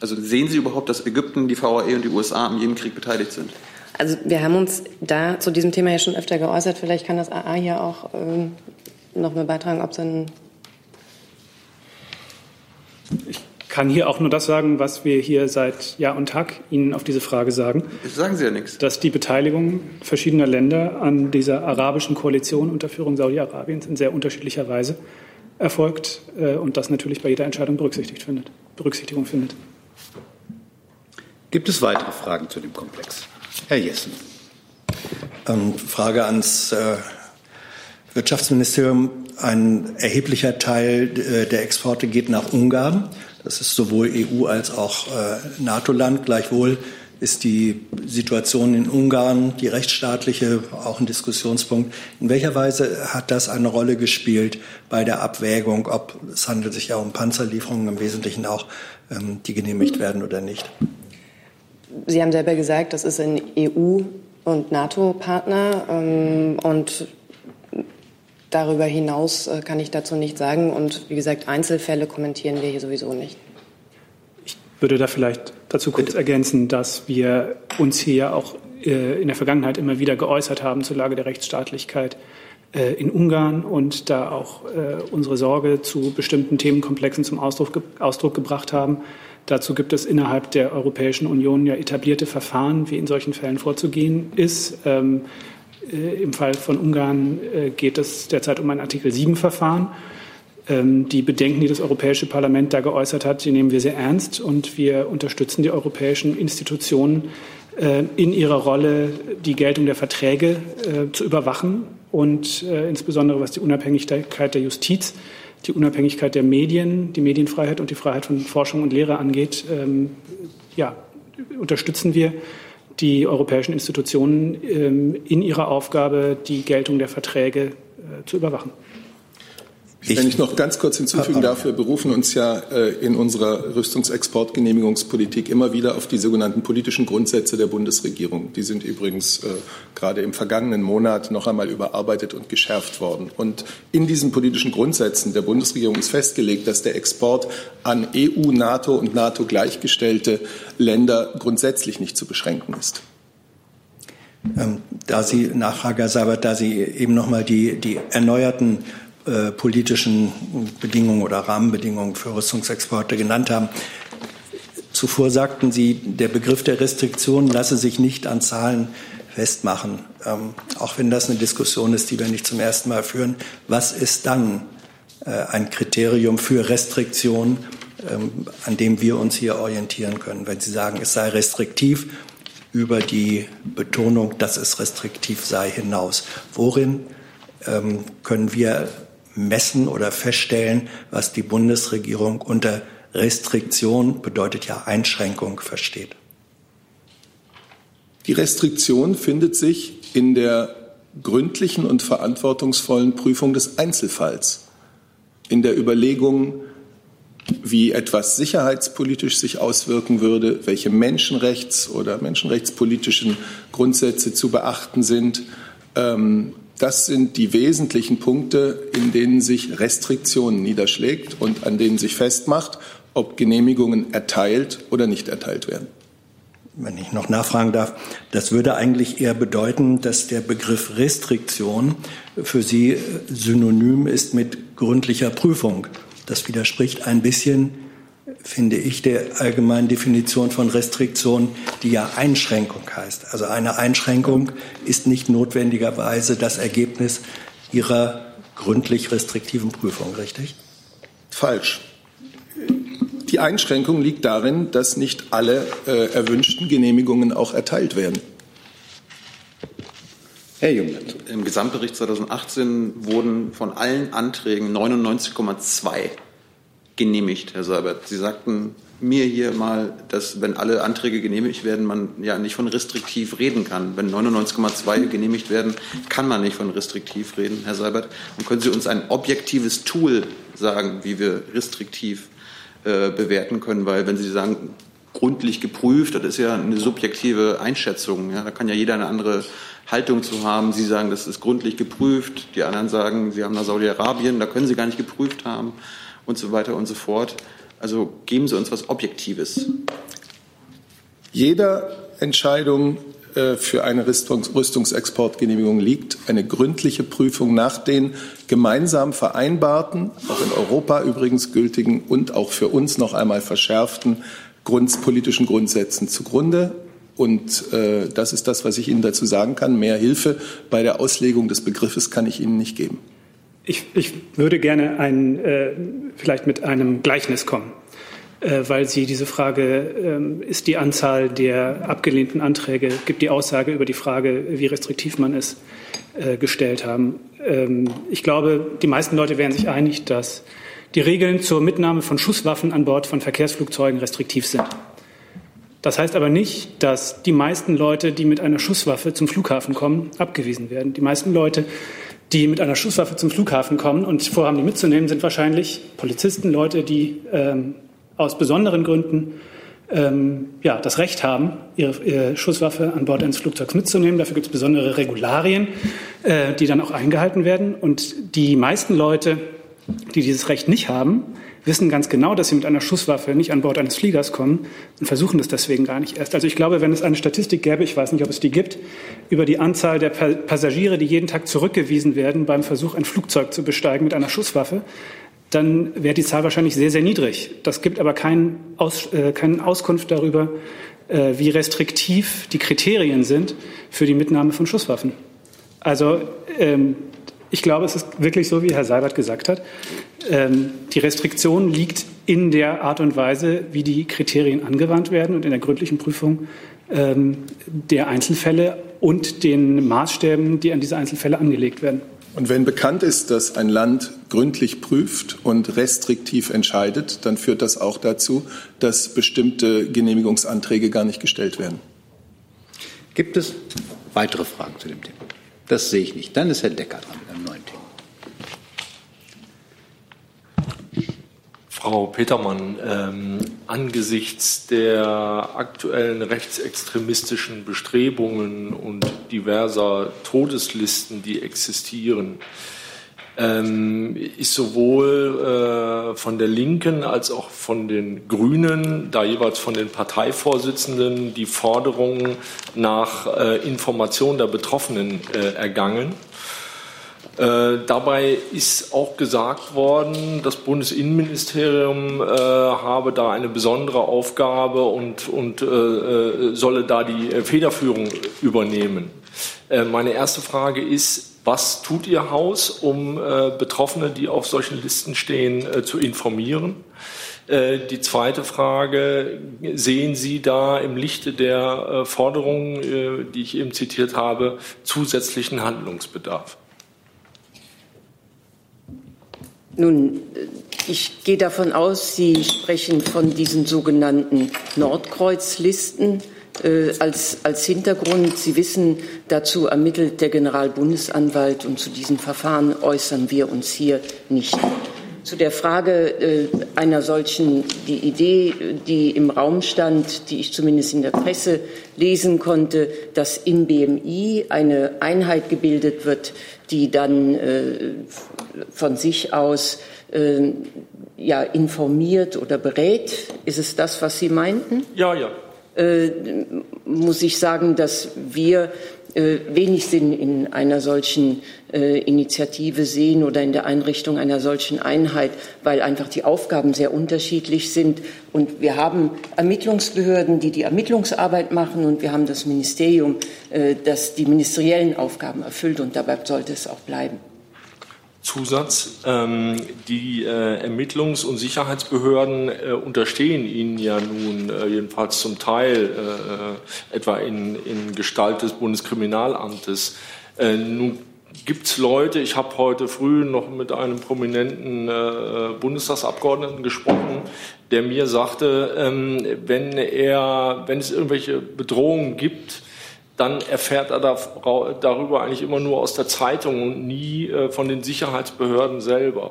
also sehen Sie überhaupt, dass Ägypten, die VAE und die USA am Jemenkrieg beteiligt sind? Also wir haben uns da zu diesem Thema ja schon öfter geäußert. Vielleicht kann das AA hier auch ähm, noch mal beitragen, ob es ein ich kann hier auch nur das sagen, was wir hier seit Jahr und Tag Ihnen auf diese Frage sagen. Das sagen Sie ja nichts. Dass die Beteiligung verschiedener Länder an dieser arabischen Koalition unter Führung Saudi-Arabiens in sehr unterschiedlicher Weise erfolgt äh, und das natürlich bei jeder Entscheidung berücksichtigt findet, Berücksichtigung findet. Gibt es weitere Fragen zu dem Komplex? Herr Jessen. Ähm, Frage ans äh, Wirtschaftsministerium. Ein erheblicher Teil äh, der Exporte geht nach Ungarn. Das ist sowohl EU als auch äh, NATO-Land. Gleichwohl ist die Situation in Ungarn, die rechtsstaatliche, auch ein Diskussionspunkt. In welcher Weise hat das eine Rolle gespielt bei der Abwägung, ob es handelt sich ja um Panzerlieferungen im Wesentlichen auch, ähm, die genehmigt werden oder nicht? Sie haben selber gesagt, das ist ein EU- und NATO-Partner. Ähm, und Darüber hinaus äh, kann ich dazu nichts sagen. Und wie gesagt, Einzelfälle kommentieren wir hier sowieso nicht. Ich würde da vielleicht dazu kurz Bitte. ergänzen, dass wir uns hier auch äh, in der Vergangenheit immer wieder geäußert haben zur Lage der Rechtsstaatlichkeit äh, in Ungarn und da auch unsere Sorge zu bestimmten Themenkomplexen zum Ausdruck, Ausdruck gebracht haben. Dazu gibt es innerhalb der Europäischen Union ja etablierte Verfahren, wie in solchen Fällen vorzugehen ist. Äh, Im Fall von Ungarn äh, geht es derzeit um ein Artikel 7-Verfahren. Ähm, die Bedenken, die das Europäische Parlament da geäußert hat, die nehmen wir sehr ernst und wir unterstützen die europäischen Institutionen äh, in ihrer Rolle, die Geltung der Verträge zu überwachen und insbesondere was die Unabhängigkeit der Justiz, die Unabhängigkeit der Medien, die Medienfreiheit und die Freiheit von Forschung und Lehre angeht, ähm, ja, unterstützen wir die europäischen Institutionen ähm, in ihrer Aufgabe, die Geltung der Verträge äh, zu überwachen. Wenn ich noch ganz kurz hinzufügen darf, wir berufen uns ja äh, in unserer Rüstungsexportgenehmigungspolitik immer wieder auf die sogenannten politischen Grundsätze der Bundesregierung. Die sind übrigens äh, gerade im vergangenen Monat noch einmal überarbeitet und geschärft worden. Und in diesen politischen Grundsätzen der Bundesregierung ist festgelegt, dass der Export an EU, NATO und NATO gleichgestellte Länder grundsätzlich nicht zu beschränken ist. Ähm, da Sie, Nachfrage, Herr Sabat, da Sie eben noch mal die, die erneuerten äh, politischen Bedingungen oder Rahmenbedingungen für Rüstungsexporte genannt haben. Zuvor sagten Sie, der Begriff der Restriktionen lasse sich nicht an Zahlen festmachen. Ähm, auch wenn das eine Diskussion ist, die wir nicht zum ersten Mal führen. Was ist dann äh, ein Kriterium für Restriktion, ähm, an dem wir uns hier orientieren können? Wenn Sie sagen, es sei restriktiv über die Betonung, dass es restriktiv sei, hinaus. Worin ähm, können wir messen oder feststellen, was die Bundesregierung unter Restriktion bedeutet ja Einschränkung versteht. Die Restriktion findet sich in der gründlichen und verantwortungsvollen Prüfung des Einzelfalls, in der Überlegung, wie etwas sicherheitspolitisch sich auswirken würde, welche Menschenrechts- oder menschenrechtspolitischen Grundsätze zu beachten sind, ähm, das sind die wesentlichen Punkte, in denen sich Restriktionen niederschlägt und an denen sich festmacht, ob Genehmigungen erteilt oder nicht erteilt werden. Wenn ich noch nachfragen darf, das würde eigentlich eher bedeuten, dass der Begriff Restriktion für Sie synonym ist mit gründlicher Prüfung. Das widerspricht ein bisschen finde ich, der allgemeinen Definition von Restriktion, die ja Einschränkung heißt. Also eine Einschränkung ist nicht notwendigerweise das Ergebnis Ihrer gründlich restriktiven Prüfung, richtig? Falsch. Die Einschränkung liegt darin, dass nicht alle äh, erwünschten Genehmigungen auch erteilt werden. Herr Jungland. Im Gesamtbericht 2018 wurden von allen Anträgen 99,2 genehmigt, Herr Seibert. Sie sagten mir hier mal, dass wenn alle Anträge genehmigt werden, man ja nicht von restriktiv reden kann. Wenn 99,2 genehmigt werden, kann man nicht von restriktiv reden, Herr Seibert. Und können Sie uns ein objektives Tool sagen, wie wir restriktiv äh, bewerten können? Weil wenn Sie sagen, gründlich geprüft. Das ist ja eine subjektive Einschätzung. Ja, da kann ja jeder eine andere Haltung zu haben. Sie sagen, das ist gründlich geprüft. Die anderen sagen, Sie haben nach Saudi-Arabien, da können Sie gar nicht geprüft haben und so weiter und so fort. Also geben Sie uns was Objektives. Jeder Entscheidung äh, für eine Rüstungsexportgenehmigung liegt eine gründliche Prüfung nach den gemeinsam vereinbarten, auch in Europa übrigens gültigen und auch für uns noch einmal verschärften Grund, politischen Grundsätzen zugrunde. Und äh, das ist das, was ich Ihnen dazu sagen kann. Mehr Hilfe bei der Auslegung des Begriffes kann ich Ihnen nicht geben. Ich, ich würde gerne ein, äh, vielleicht mit einem Gleichnis kommen, äh, weil Sie diese Frage, äh, ist die Anzahl der abgelehnten Anträge, gibt die Aussage über die Frage, wie restriktiv man ist, äh, gestellt haben. Ähm, ich glaube, die meisten Leute wären sich einig, dass die Regeln zur Mitnahme von Schusswaffen an Bord von Verkehrsflugzeugen restriktiv sind. Das heißt aber nicht, dass die meisten Leute, die mit einer Schusswaffe zum Flughafen kommen, abgewiesen werden. Die meisten Leute, die mit einer Schusswaffe zum Flughafen kommen und vorhaben, die mitzunehmen, sind wahrscheinlich Polizisten, Leute, die ähm, aus besonderen Gründen ähm, ja, das Recht haben, ihre, ihre, Schusswaffe an Bord eines Flugzeugs mitzunehmen. Dafür gibt es besondere Regularien, äh, die dann auch eingehalten werden. Und die meisten Leute, die dieses Recht nicht haben, wissen ganz genau, dass sie mit einer Schusswaffe nicht an Bord eines Fliegers kommen und versuchen das deswegen gar nicht erst. Also ich glaube, wenn es eine Statistik gäbe, ich weiß nicht, ob es die gibt, über die Anzahl der Passagiere, die jeden Tag zurückgewiesen werden beim Versuch, ein Flugzeug zu besteigen mit einer Schusswaffe, dann wäre die Zahl wahrscheinlich sehr, sehr niedrig. Das gibt aber kein Aus, äh, keine Auskunft darüber, äh, wie restriktiv die Kriterien sind für die Mitnahme von Schusswaffen. Also ähm, ich glaube, es ist wirklich so, wie Herr Seibert gesagt hat. Ähm, die Restriktion liegt in der Art und Weise, wie die Kriterien angewandt werden und in der gründlichen Prüfung ähm, der Einzelfälle und den Maßstäben, die an diese Einzelfälle angelegt werden. Und wenn bekannt ist, dass ein Land gründlich prüft und restriktiv entscheidet, dann führt das auch dazu, dass bestimmte Genehmigungsanträge gar nicht gestellt werden. Gibt es weitere Fragen zu dem Thema? Das sehe ich nicht. Dann ist Herr Decker dran mit einem neuen Thema. Frau Petermann, ähm, angesichts der aktuellen rechtsextremistischen Bestrebungen und diverser Todeslisten, die existieren, ähm, ist sowohl äh, von der Linken als auch von den Grünen, da jeweils von den Parteivorsitzenden, die Forderung nach äh, Information der Betroffenen äh, ergangen. Äh, dabei ist auch gesagt worden, das Bundesinnenministerium äh, habe da eine besondere Aufgabe und, und äh, solle da die Federführung übernehmen. Meine erste Frage ist, was tut Ihr Haus, um Betroffene, die auf solchen Listen stehen, zu informieren? Die zweite Frage, sehen Sie da im Lichte der Forderungen, die ich eben zitiert habe, zusätzlichen Handlungsbedarf? Nun, ich gehe davon aus, Sie sprechen von diesen sogenannten Nordkreuzlisten äh, als, als Hintergrund. Sie wissen, dazu ermittelt der Generalbundesanwalt und zu diesem Verfahren äußern wir uns hier nicht. Zu der Frage äh, einer solchen, die Idee, die im Raum stand, die ich zumindest in der Presse lesen konnte, dass im BMI eine Einheit gebildet wird, die dann äh, von sich aus äh, ja, informiert oder berät. Ist es das, was Sie meinten? Ja, ja. Äh, muss ich sagen, dass wir äh, wenig Sinn in einer solchen äh, Initiative sehen oder in der Einrichtung einer solchen Einheit, weil einfach die Aufgaben sehr unterschiedlich sind. Und wir haben Ermittlungsbehörden, die die Ermittlungsarbeit machen, und wir haben das Ministerium, das die ministeriellen Aufgaben erfüllt. Und dabei sollte es auch bleiben. Zusatz. Ähm, die äh, Ermittlungs- und Sicherheitsbehörden äh, unterstehen Ihnen ja nun äh, jedenfalls zum Teil, äh, etwa in, in, Gestalt des Bundeskriminalamtes. Äh, nun gibt es Leute, ich habe heute früh noch mit einem prominenten äh, Bundestagsabgeordneten gesprochen, der mir sagte, ähm, wenn, er, wenn es irgendwelche Bedrohungen gibt, dann erfährt er darüber eigentlich immer nur aus der Zeitung und nie äh, von den Sicherheitsbehörden selber.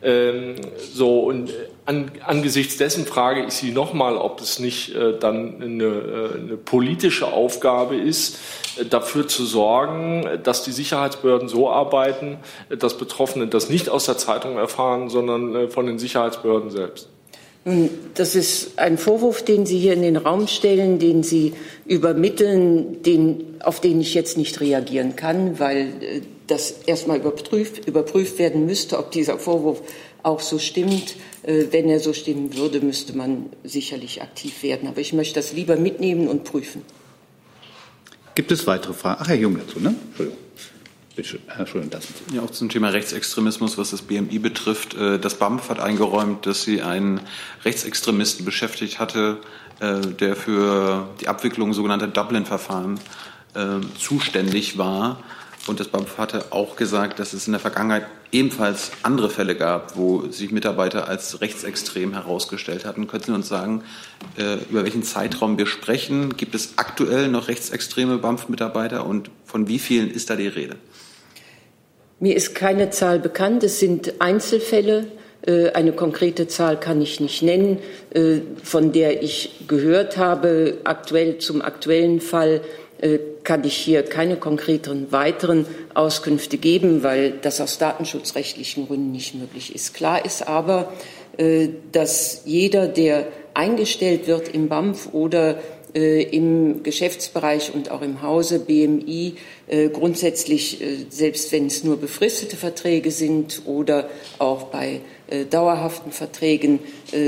Ähm, so, und an, angesichts dessen frage ich Sie nochmal, ob es nicht äh, dann eine, äh, eine, politische Aufgabe ist, äh, dafür zu sorgen, dass die Sicherheitsbehörden so arbeiten, dass Betroffene das nicht aus der Zeitung erfahren, sondern äh, von den Sicherheitsbehörden selbst. Das ist ein Vorwurf, den Sie hier in den Raum stellen, den Sie übermitteln, den, auf den ich jetzt nicht reagieren kann, weil äh, das erstmal überprüft, überprüft werden müsste, ob dieser Vorwurf auch so stimmt. Äh, wenn er so stimmen würde, müsste man sicherlich aktiv werden. Aber ich möchte das lieber mitnehmen und prüfen. Gibt es weitere Fragen? Ach, Herr Jung dazu, ne? Entschuldigung. Bitte, Herr Schulden, das. Ja, auch zum Thema Rechtsextremismus, was das BMI betrifft. Äh, das BAMF hat eingeräumt, dass sie einen Rechtsextremisten beschäftigt hatte, äh, der für die Abwicklung sogenannter Dublin-Verfahren zuständig war. Und das BAMF hatte auch gesagt, dass es in der Vergangenheit ebenfalls andere Fälle gab, wo sich Mitarbeiter als rechtsextrem herausgestellt hatten. Können Sie uns sagen, äh, über welchen Zeitraum wir sprechen? Gibt es aktuell noch rechtsextreme BAMF-Mitarbeiter und von wie vielen ist da die Rede? Mir ist keine Zahl bekannt. Es sind Einzelfälle. Äh, eine konkrete Zahl kann ich nicht nennen, äh, von der ich gehört habe. Aktuell zum aktuellen Fall äh, kann ich hier keine konkreteren weiteren Auskünfte geben, weil das aus datenschutzrechtlichen Gründen nicht möglich ist. Klar ist aber, dass jeder, der eingestellt wird im BAMF oder im Geschäftsbereich und auch im Hause BMI grundsätzlich, selbst wenn es nur befristete Verträge sind oder auch bei dauerhaften Verträgen,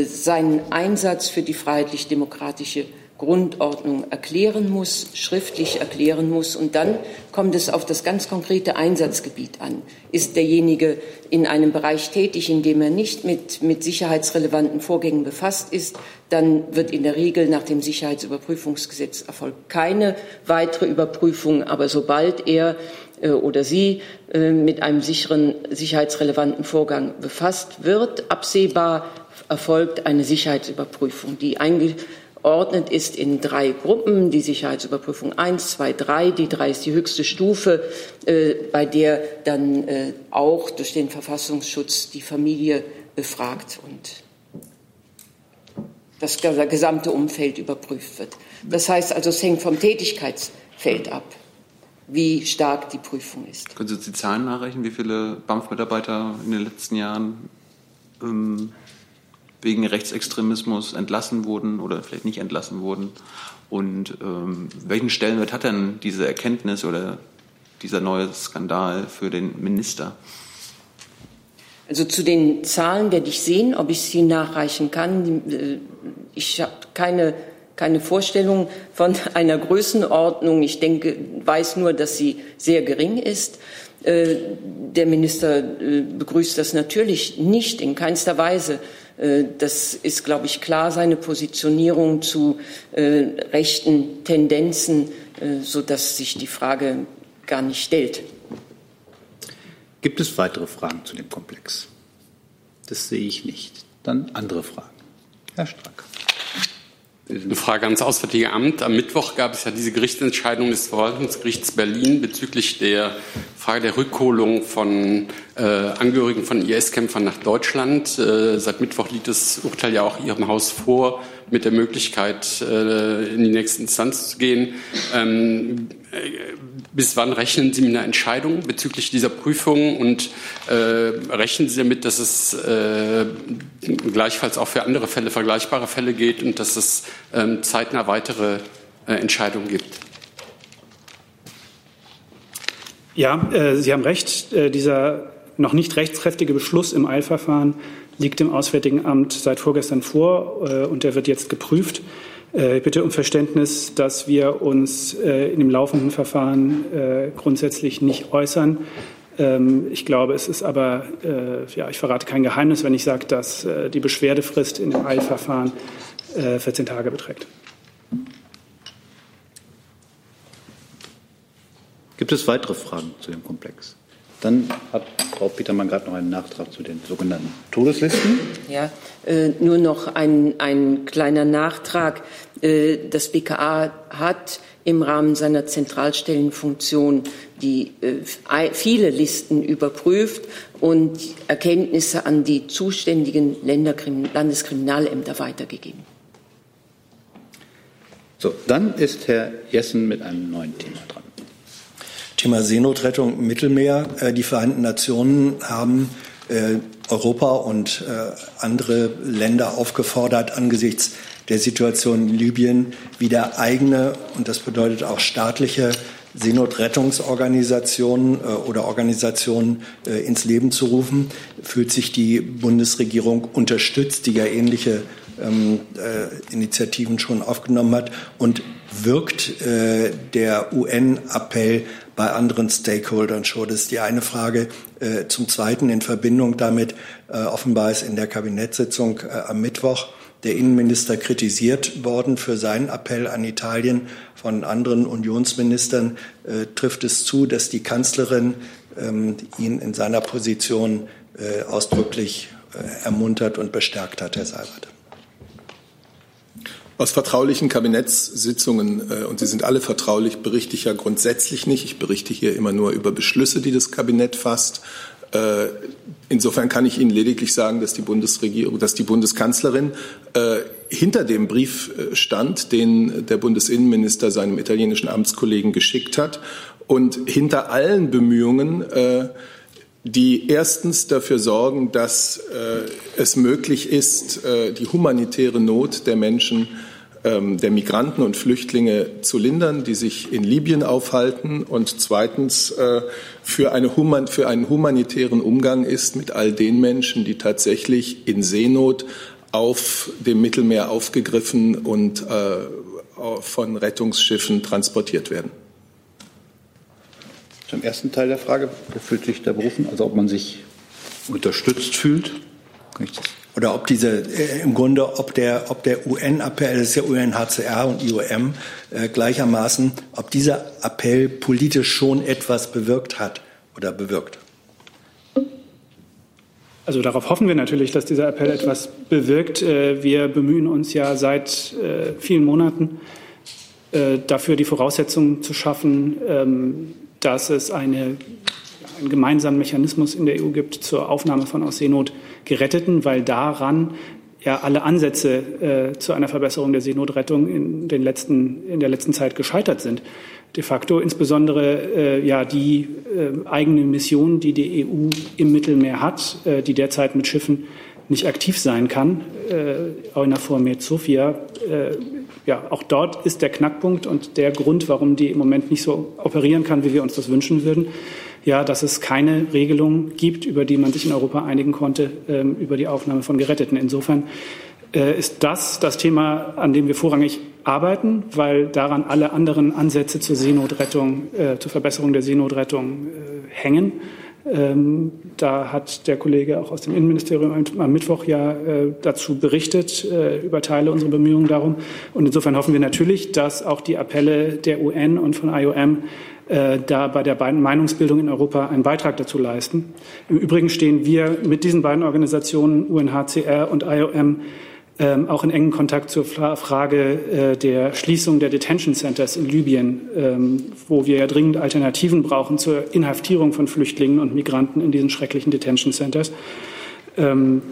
seinen Einsatz für die freiheitlich-demokratische Grundordnung erklären muss, schriftlich erklären muss. Und dann kommt es auf das ganz konkrete Einsatzgebiet an. Ist derjenige in einem Bereich tätig, in dem er nicht mit, mit sicherheitsrelevanten Vorgängen befasst ist, dann wird in der Regel nach dem Sicherheitsüberprüfungsgesetz erfolgt keine weitere Überprüfung. Aber sobald er äh, oder sie äh, mit einem sicheren, sicherheitsrelevanten Vorgang befasst wird, absehbar erfolgt eine Sicherheitsüberprüfung, die ordnet ist in drei Gruppen. Die Sicherheitsüberprüfung 1, 2, 3. Die 3 ist die höchste Stufe, äh, bei der dann äh, auch durch den Verfassungsschutz die Familie befragt und das gesamte Umfeld überprüft wird. Das heißt also, es hängt vom Tätigkeitsfeld ab, wie stark die Prüfung ist. Können Sie uns die Zahlen nachrechnen, wie viele BAMF-Mitarbeiter in den letzten Jahren ähm, wegen Rechtsextremismus entlassen wurden oder vielleicht nicht entlassen wurden. Und ähm, welchen Stellenwert hat denn diese Erkenntnis oder dieser neue Skandal für den Minister? Also zu den Zahlen werde ich sehen, ob ich sie nachreichen kann. Äh, ich habe keine, keine Vorstellung von einer Größenordnung. Ich denke, weiß nur, dass sie sehr gering ist. Äh, der Minister äh, begrüßt das natürlich nicht in keinster Weise. Äh, das ist, glaube ich, klar seine Positionierung zu rechten Tendenzen, sodass sich die Frage gar nicht stellt. Gibt es weitere Fragen zu dem Komplex? Das sehe ich nicht. Dann andere Fragen. Herr Strack. Eine Frage ans Auswärtige Amt. Am Mittwoch gab es ja diese Gerichtsentscheidung des Verwaltungsgerichts Berlin bezüglich der Frage der Rückholung von äh, Angehörigen von IS-Kämpfern nach Deutschland. Äh, seit Mittwoch liegt das Urteil ja auch Ihrem Haus vor, mit der Möglichkeit, äh, in die nächste Instanz zu gehen. Ähm, äh, bis wann rechnen Sie mit einer Entscheidung bezüglich dieser Prüfung und äh, rechnen Sie damit, dass es äh, gleichfalls auch für andere Fälle, vergleichbare Fälle geht und dass es ähm, zeitnah weitere äh, Entscheidungen gibt? Ja, äh, Sie haben recht. Äh, dieser noch nicht rechtskräftige Beschluss im Eilverfahren liegt dem Auswärtigen Amt seit vorgestern vor äh, und der wird jetzt geprüft. Äh, ich bitte um Verständnis, dass wir uns äh, in dem laufenden Verfahren äh, grundsätzlich nicht äußern. Ähm, ich glaube, es ist aber, ja, ich verrate kein Geheimnis, wenn ich sage, dass die Beschwerdefrist in dem Eilverfahren 14 Tage beträgt. Gibt es weitere Fragen zu dem Komplex? Dann hat Frau Petermann gerade noch einen Nachtrag zu den sogenannten Todeslisten. Ja, äh, nur noch ein, ein kleiner Nachtrag. Äh, das BKA hat im Rahmen seiner Zentralstellenfunktion die äh, viele Listen überprüft und Erkenntnisse an die zuständigen Landeskriminalämter weitergegeben. So, dann ist Herr Jessen mit einem neuen Thema. Thema Seenotrettung im Mittelmeer. Äh, die Vereinten Nationen haben äh, Europa und äh, andere Länder aufgefordert, angesichts der Situation in Libyen wieder eigene, und das bedeutet auch staatliche Seenotrettungsorganisationen oder Organisationen ins Leben zu rufen, fühlt sich die Bundesregierung unterstützt, die ja ähnliche ähm, Initiativen schon aufgenommen hat und wirkt der UN-Appell bei anderen Stakeholdern schon. Das ist die eine Frage. Äh, zum Zweiten in Verbindung damit, äh, offenbar ist in der Kabinettssitzung äh, am Mittwoch der Innenminister kritisiert worden für seinen Appell an Italien von anderen Unionsministern. trifft es zu, dass die Kanzlerin ähm, ihn in seiner Position ausdrücklich ermuntert und bestärkt hat, Herr Seibert? Aus vertraulichen Kabinettssitzungen, äh, und sie sind alle vertraulich, berichte ich ja grundsätzlich nicht. Ich berichte hier immer nur über Beschlüsse, die das Kabinett fasst. Äh, insofern kann ich Ihnen lediglich sagen, dass die Bundesregierung, dass die Bundeskanzlerin äh, hinter dem Brief stand, den der Bundesinnenminister seinem italienischen Amtskollegen geschickt hat und hinter allen Bemühungen, die erstens dafür sorgen, dass es möglich ist, die humanitäre Not der Menschen der Migranten und Flüchtlinge zu lindern, die sich in Libyen aufhalten und zweitens äh, für, eine Human, für einen humanitären Umgang ist mit all den Menschen, die tatsächlich in Seenot auf dem Mittelmeer aufgegriffen und äh, von Rettungsschiffen transportiert werden. Zum ersten Teil der Frage, wer fühlt sich da berufen? Also ob man sich unterstützt fühlt? Kann ich das oder ob diese äh, im Grunde, ob der, ob der UN-Appell, das ist ja UNHCR und IOM äh, gleichermaßen, ob dieser Appell politisch schon etwas bewirkt hat oder bewirkt. Also darauf hoffen wir natürlich, dass dieser Appell etwas bewirkt. Äh, wir bemühen uns ja seit äh, vielen Monaten dafür, die Voraussetzungen zu schaffen, ähm, dass es eine, einen gemeinsamen Mechanismus in der EU gibt zur Aufnahme von aus Seenot Geretteten, weil daran ja alle Ansätze äh, zu einer Verbesserung der Seenotrettung in, den letzten, in der letzten Zeit gescheitert sind. De facto insbesondere äh, ja die äh, eigene Mission, die die EU im Mittelmeer hat, äh, die derzeit mit Schiffen nicht aktiv sein kann. Äh, Eunafor Sofia, äh, ja, auch dort ist der Knackpunkt und der Grund, warum die im Moment nicht so operieren kann, wie wir uns das wünschen würden ja, dass es keine Regelung gibt, über die man sich in Europa einigen konnte, ähm, über die Aufnahme von Geretteten. Insofern äh, ist das das Thema, an dem wir vorrangig arbeiten, weil daran alle anderen Ansätze zur Seenotrettung, äh, zur Verbesserung der Seenotrettung äh, hängen. Ähm, da hat der Kollege auch aus dem Innenministerium am Mittwoch ja äh, dazu berichtet, äh, über Teile unserer Bemühungen darum. Und insofern hoffen wir natürlich, dass auch die Appelle der UN und von IOM äh, da bei der Meinungsbildung in Europa einen Beitrag dazu leisten. Im Übrigen stehen wir mit diesen beiden Organisationen, UNHCR und IOM, ähm, auch in engen Kontakt zur Frage äh, der Schließung der Detention Centers in Libyen, ähm, wo wir ja dringend Alternativen brauchen zur Inhaftierung von Flüchtlingen und Migranten in diesen schrecklichen Detention Centers. Ähm,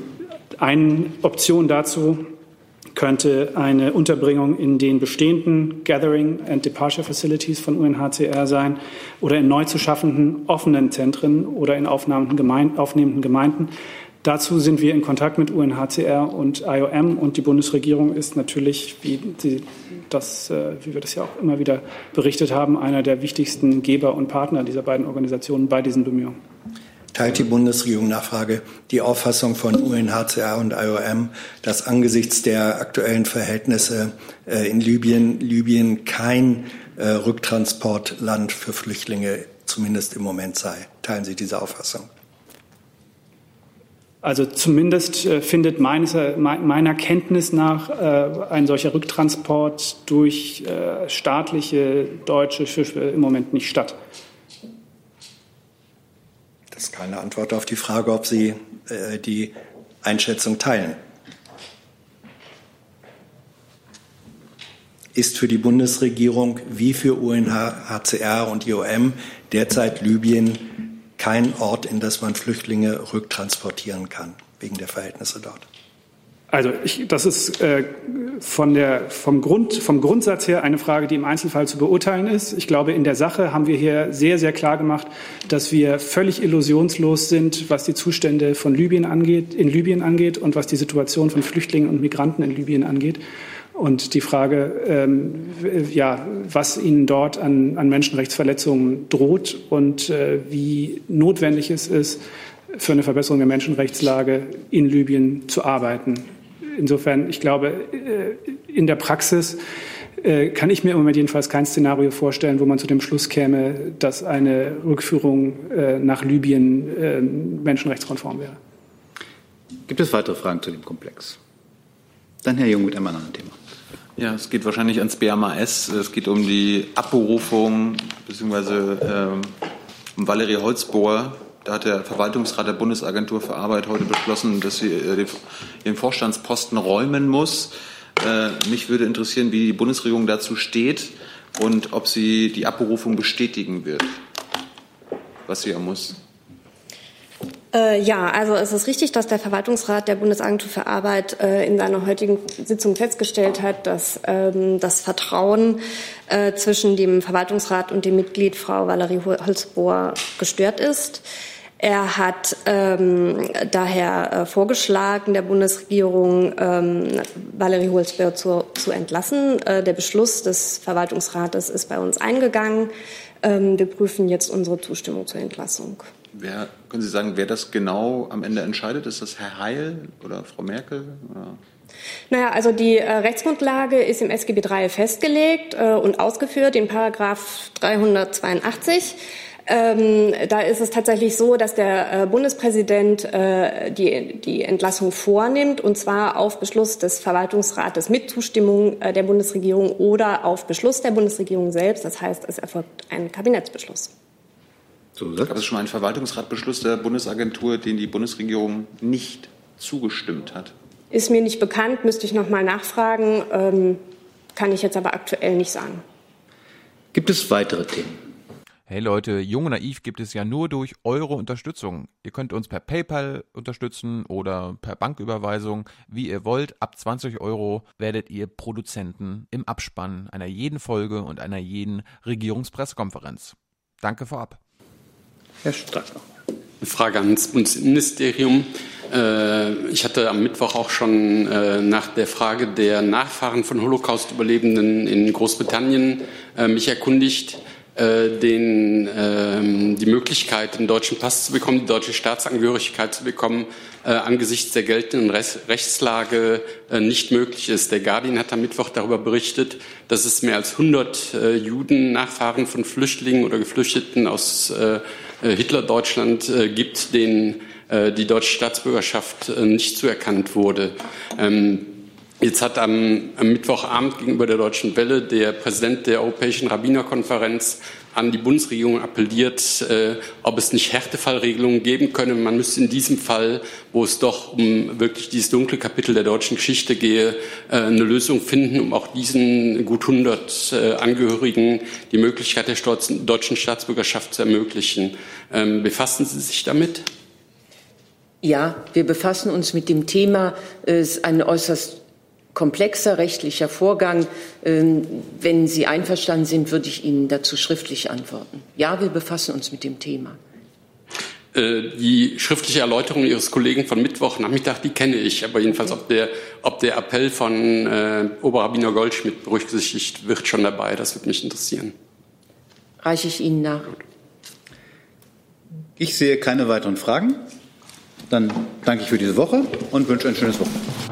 eine Option dazu könnte eine Unterbringung in den bestehenden Gathering and Departure Facilities von UNHCR sein oder in neu zu schaffenden offenen Zentren oder in aufnehmenden Gemeinden. Dazu sind wir in Kontakt mit UNHCR und IOM und die Bundesregierung ist natürlich, wie, Sie das, äh, wie wir das ja auch immer wieder berichtet haben, einer der wichtigsten Geber und Partner dieser beiden Organisationen bei diesen Bemühungen teilt die Bundesregierung Nachfrage die Auffassung von UNHCR und IOM, dass angesichts der aktuellen Verhältnisse äh, in Libyen Libyen kein äh, Rücktransportland für Flüchtlinge zumindest im Moment sei. Teilen Sie diese Auffassung? Also zumindest äh, findet meines, meiner Kenntnis nach ein solcher Rücktransport durch staatliche deutsche Schiffe im Moment nicht statt. Das ist keine Antwort auf die Frage, ob Sie äh, die Einschätzung teilen. Ist für die Bundesregierung wie für UNHCR und IOM derzeit Libyen kein Ort, in das man Flüchtlinge rücktransportieren kann, wegen der Verhältnisse dort? Also ich, das ist äh, von der, vom, Grund, vom Grundsatz her eine Frage, die im Einzelfall zu beurteilen ist. Ich glaube, in der Sache haben wir hier sehr, sehr klar gemacht, dass wir völlig illusionslos sind, was die Zustände von Libyen angeht, in Libyen angeht und was die Situation von Flüchtlingen und Migranten in Libyen angeht. Und die Frage, ähm, ja, was ihnen dort an, an Menschenrechtsverletzungen droht und äh, wie notwendig es ist, für eine Verbesserung der Menschenrechtslage in Libyen zu arbeiten. Insofern, ich glaube, äh, in der Praxis äh, kann ich mir im Moment jedenfalls kein Szenario vorstellen, wo man zu dem Schluss käme, dass eine Rückführung äh, nach Libyen menschenrechtskonform wäre. Gibt es weitere Fragen zu dem Komplex? Dann Herr Jung mit einem anderen Thema. Ja, es geht wahrscheinlich ans BMAS. Es geht um die Abberufung bzw. Ähm, um Valerie Holzbohr, da hat der Verwaltungsrat der Bundesagentur für Arbeit heute beschlossen, dass sie äh, den Vorstandsposten räumen muss. Äh, mich würde interessieren, wie die Bundesregierung dazu steht und ob sie die Abberufung bestätigen wird, was sie ja muss. Äh, ja, also es ist richtig, dass der Verwaltungsrat der Bundesagentur für Arbeit äh, in seiner heutigen Sitzung festgestellt hat, dass ähm, das Vertrauen äh, zwischen dem Verwaltungsrat und dem Mitglied Frau Valerie Holzbohr gestört ist. Er hat ähm, daher äh, vorgeschlagen, der Bundesregierung ähm, Valerie Holzberg zu, zu entlassen. Äh, der Beschluss des Verwaltungsrates ist bei uns eingegangen. Ähm, wir prüfen jetzt unsere Zustimmung zur Entlassung. Wer, können Sie sagen, wer das genau am Ende entscheidet? Ist das Herr Heil oder Frau Merkel? Oder? Naja, also die äh, Rechtsgrundlage ist im SGB III festgelegt äh, und ausgeführt in Paragraph 382. Ähm, da ist es tatsächlich so, dass der äh, Bundespräsident äh, die, die Entlassung vornimmt, und zwar auf Beschluss des Verwaltungsrates mit Zustimmung äh, der Bundesregierung oder auf Beschluss der Bundesregierung selbst. Das heißt, es erfolgt ein Kabinettsbeschluss. So, Gab es schon mal einen Verwaltungsratbeschluss der Bundesagentur, den die Bundesregierung nicht zugestimmt hat? Ist mir nicht bekannt, müsste ich noch mal nachfragen. Ähm, kann ich jetzt aber aktuell nicht sagen. Gibt es weitere Themen? Hey Leute, Jung und Naiv gibt es ja nur durch eure Unterstützung. Ihr könnt uns per PayPal unterstützen oder per Banküberweisung, wie ihr wollt. Ab 20 Euro werdet ihr Produzenten im Abspann einer jeden Folge und einer jeden Regierungspressekonferenz. Danke vorab. Herr Stracker. Eine Frage ans Bundesministerium. Äh, ich hatte am Mittwoch auch schon äh, nach der Frage der Nachfahren von Holocaust-Überlebenden in Großbritannien äh, mich erkundigt. Äh, den, ähm, die Möglichkeit, einen deutschen Pass zu bekommen, die deutsche Staatsangehörigkeit zu bekommen, äh, angesichts der geltenden Rechtslage äh, nicht möglich ist. Der Guardian hat am Mittwoch darüber berichtet, dass es mehr als 100 Juden, Nachfahren von Flüchtlingen oder Geflüchteten aus Hitler-Deutschland gibt, denen die deutsche Staatsbürgerschaft nicht zuerkannt wurde. Ähm, Jetzt hat am, am, Mittwochabend gegenüber der Deutschen Welle der Präsident der Europäischen Rabbinerkonferenz an die Bundesregierung appelliert, äh, ob es nicht Härtefallregelungen geben könne. Man müsste in diesem Fall, wo es doch um wirklich dieses dunkle Kapitel der deutschen Geschichte gehe, äh, eine Lösung finden, um auch diesen gut 100 äh, Angehörigen die Möglichkeit der deutschen Staatsbürgerschaft zu ermöglichen. Ähm, befassen Sie sich damit? Ja, wir befassen uns mit dem Thema. Es ist ein äußerst komplexer rechtlicher Vorgang. Ähm, wenn Sie einverstanden sind, würde ich Ihnen dazu schriftlich antworten. Ja, wir befassen uns mit dem Thema. Äh, die schriftliche Erläuterung Ihres Kollegen von Mittwochnachmittag, die kenne ich. Aber jedenfalls, ob der, ob der Appell von äh, Oberrabbiner Goldschmidt berücksichtigt wird, schon dabei. Das würde mich interessieren. Reiche ich Ihnen nach. Ich sehe keine weiteren Fragen. Dann danke ich für diese Woche und wünsche ein schönes Wochenende.